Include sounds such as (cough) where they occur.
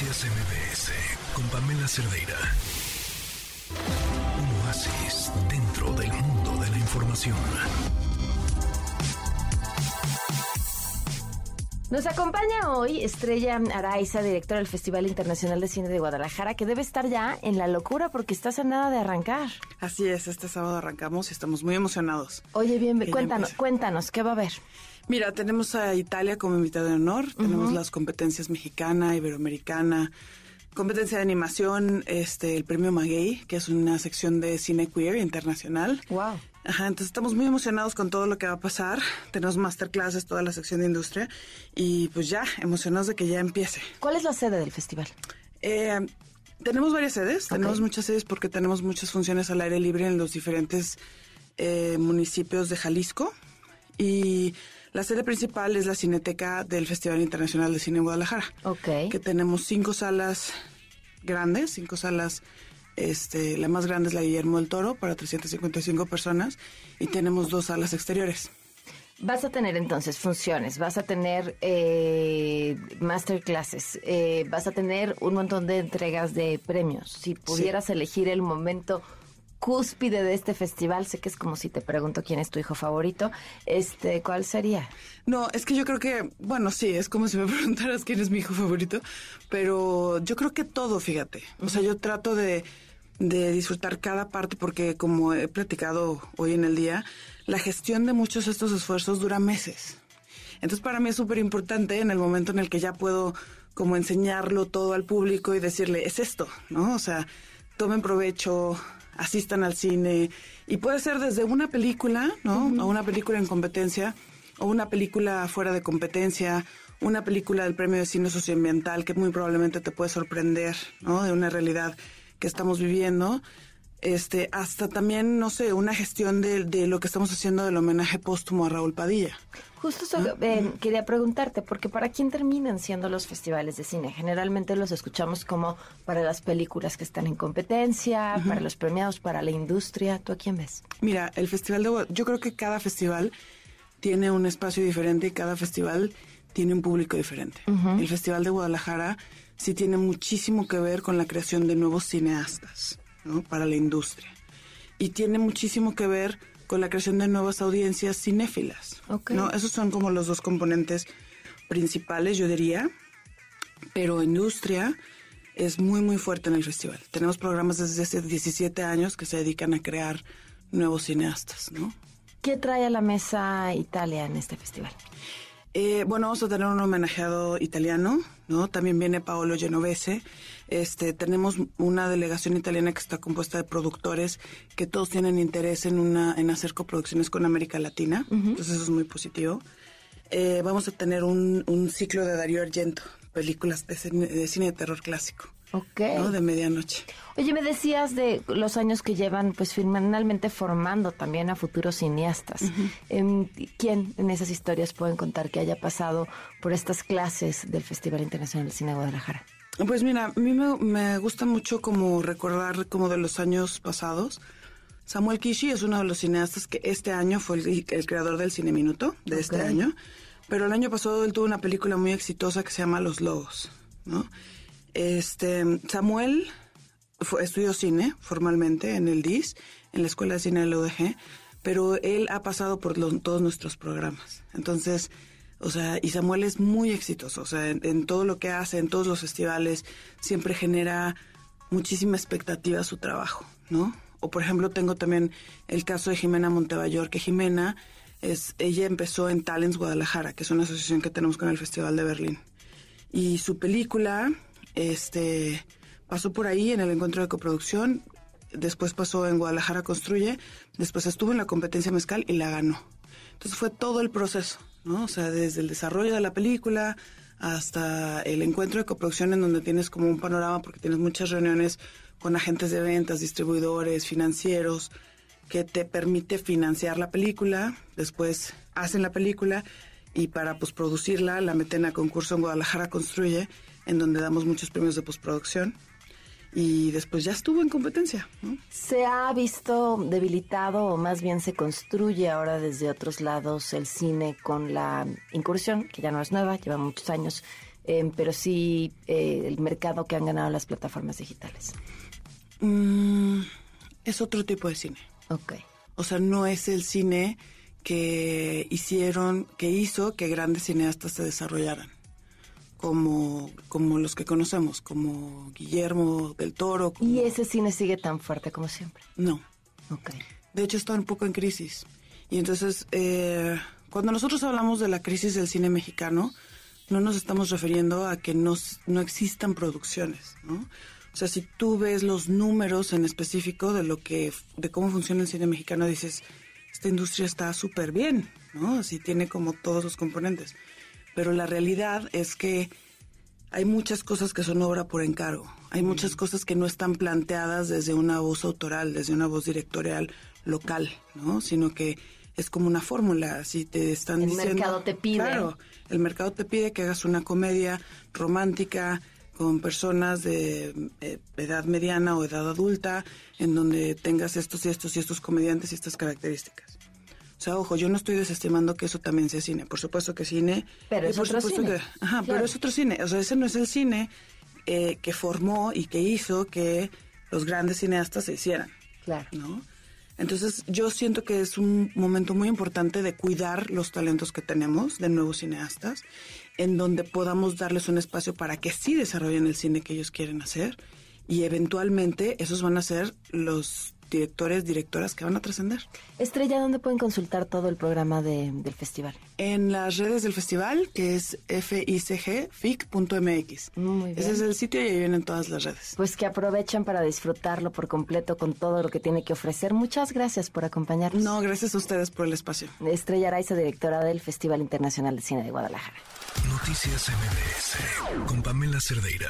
Noticias MBS con Pamela Cerdeira. Un oasis dentro del mundo de la información. Nos acompaña hoy Estrella Araiza, directora del Festival Internacional de Cine de Guadalajara, que debe estar ya en la locura porque estás a nada de arrancar. Así es, este sábado arrancamos y estamos muy emocionados. Oye, bien, cuéntanos, cuéntanos, ¿qué va a haber? Mira, tenemos a Italia como invitada de honor, tenemos las competencias mexicana, iberoamericana, competencia de animación, este, el premio Maguey, que es una sección de cine queer internacional. Wow. Ajá, entonces estamos muy emocionados con todo lo que va a pasar. Tenemos masterclasses, toda la sección de industria y pues ya, emocionados de que ya empiece. ¿Cuál es la sede del festival? Eh, tenemos varias sedes, tenemos muchas sedes porque tenemos muchas funciones al aire libre en los diferentes eh, municipios de Jalisco y la sede principal es la Cineteca del Festival Internacional de Cine en Guadalajara. Ok. Que tenemos cinco salas grandes, cinco salas este, la más grande es la Guillermo del Toro para 355 personas y tenemos dos salas exteriores. Vas a tener entonces funciones, vas a tener eh, masterclasses, eh, vas a tener un montón de entregas de premios. Si pudieras elegir el momento cúspide de este festival, sé que es como si te pregunto quién es tu hijo favorito, este, ¿cuál sería? No, es que yo creo que, bueno, sí, es como si me (laughs) preguntaras quién es mi hijo favorito, pero yo creo que todo, fíjate. O sea, yo trato de, de disfrutar cada parte porque como he platicado hoy en el día, la gestión de muchos de estos esfuerzos dura meses. Entonces para mí es súper importante en el momento en el que ya puedo como enseñarlo todo al público y decirle, es esto, ¿no? O sea, tomen provecho, asistan al cine y puede ser desde una película, ¿no? O una película en competencia o una película fuera de competencia, una película del premio de cine socioambiental que muy probablemente te puede sorprender, ¿no? De una realidad que estamos viviendo, este, hasta también, no sé, una gestión de, de lo que estamos haciendo del homenaje póstumo a Raúl Padilla. Justo eso, eh, quería preguntarte, porque ¿para quién terminan siendo los festivales de cine? Generalmente los escuchamos como para las películas que están en competencia, para los premiados, para la industria. ¿Tú a quién ves? Mira, el festival de... Yo creo que cada festival tiene un espacio diferente y cada festival tiene un público diferente. El Festival de Guadalajara sí tiene muchísimo que ver con la creación de nuevos cineastas ¿no? para la industria. Y tiene muchísimo que ver con la creación de nuevas audiencias cinéfilas. ¿no? Esos son como los dos componentes principales, yo diría. Pero industria es muy, muy fuerte en el festival. Tenemos programas desde hace 17 años que se dedican a crear nuevos cineastas, ¿no? ¿Qué trae a la mesa Italia en este festival? Eh, bueno, vamos a tener un homenajeado italiano, ¿no? También viene Paolo Genovese. Este, tenemos una delegación italiana que está compuesta de productores que todos tienen interés en una, en hacer coproducciones con América Latina. Entonces eso es muy positivo. Eh, vamos a tener un, un, ciclo de Darío Argento, películas de cine de, cine de terror clásico. Ok. ¿no? De medianoche. Oye, me decías de los años que llevan, pues finalmente formando también a futuros cineastas. Uh ¿Quién en esas historias pueden contar que haya pasado por estas clases del Festival Internacional de Cine de Guadalajara? Pues mira, a mí me, me gusta mucho como recordar como de los años pasados. Samuel Kishi es uno de los cineastas que este año fue el, el creador del Cine Minuto, de okay. este año. Pero el año pasado él tuvo una película muy exitosa que se llama Los Lobos, ¿no? Este, Samuel estudió cine formalmente en el DIS, en la Escuela de Cine de la pero él ha pasado por todos nuestros programas. Entonces, o sea, y Samuel es muy exitoso, o sea, en, todo lo que hace, en todos los festivales, siempre genera muchísima expectativa su trabajo, ¿no? O por ejemplo, tengo también el caso de Jimena Montebayor, que Jimena es, ella empezó en Talents Guadalajara, que es una asociación que tenemos con el Festival de Berlín. Y su película, este, pasó por ahí en el encuentro de coproducción, después pasó en Guadalajara Construye, después estuvo en la competencia mezcal y la ganó. Entonces fue todo el proceso, ¿no? O sea, desde el desarrollo de la película hasta el encuentro de coproducción en donde tienes como un panorama porque tienes muchas reuniones con agentes de ventas, distribuidores, financieros, que te permite financiar la película, después hacen la película y para posproducirla la meten a concurso en Guadalajara Construye, en donde damos muchos premios de postproducción y después ya estuvo en competencia. ¿no? ¿Se ha visto debilitado o más bien se construye ahora desde otros lados el cine con la incursión, que ya no es nueva, lleva muchos años, eh, pero sí eh, el mercado que han ganado las plataformas digitales. Mm, es otro tipo de cine. Ok. O sea, no es el cine que hicieron, que hizo que grandes cineastas se desarrollaran. Como, como los que conocemos, como Guillermo del Toro. como- ¿Y ese cine sigue tan fuerte como siempre? No. Ok. De hecho, está un poco en crisis. Y entonces, eh, cuando nosotros hablamos de la crisis del cine mexicano, no nos estamos refiriendo a que no, no existan producciones, ¿no? O sea, si tú ves los números en específico de lo que, de cómo funciona el cine mexicano, dices, esta industria está súper bien, ¿no? Así tiene como todos los componentes. Pero la realidad es que hay muchas cosas que son obra por encargo. Hay muchas cosas que no están planteadas desde una voz autoral, desde una voz directorial local, ¿no? Sino que es como una fórmula. Si te están El diciendo. mercado te pide. Claro, el mercado te pide que hagas una comedia romántica con personas de eh, edad mediana o edad adulta, en donde tengas estos y estos y estos comediantes y estas características. O sea, ojo, yo no estoy desestimando que eso también sea cine. Por supuesto que cine. Pero es por otro supuesto cine. que- ajá, Claro. pero es otro cine. O sea, ese no es el cine eh, que formó y que hizo que los grandes cineastas se hicieran. Claro. ¿no? Entonces, yo siento que es un momento muy importante de cuidar los talentos que tenemos de nuevos cineastas, en donde podamos darles un espacio para que sí desarrollen el cine que ellos quieren hacer y eventualmente esos van a ser los directores, directoras que van a trascender. Estrella, ¿dónde pueden consultar todo el programa de- del festival? En las redes del festival, que es ficgfic.mx. Muy bien. Ese es el sitio y ahí vienen todas las redes. Pues que aprovechen para disfrutarlo por completo con todo lo que tiene que ofrecer. Muchas gracias por acompañarnos. No, gracias a ustedes por el espacio. Estrella Araiza, directora del Festival Internacional de Cine de Guadalajara. Noticias MBS con Pamela Cerdeira.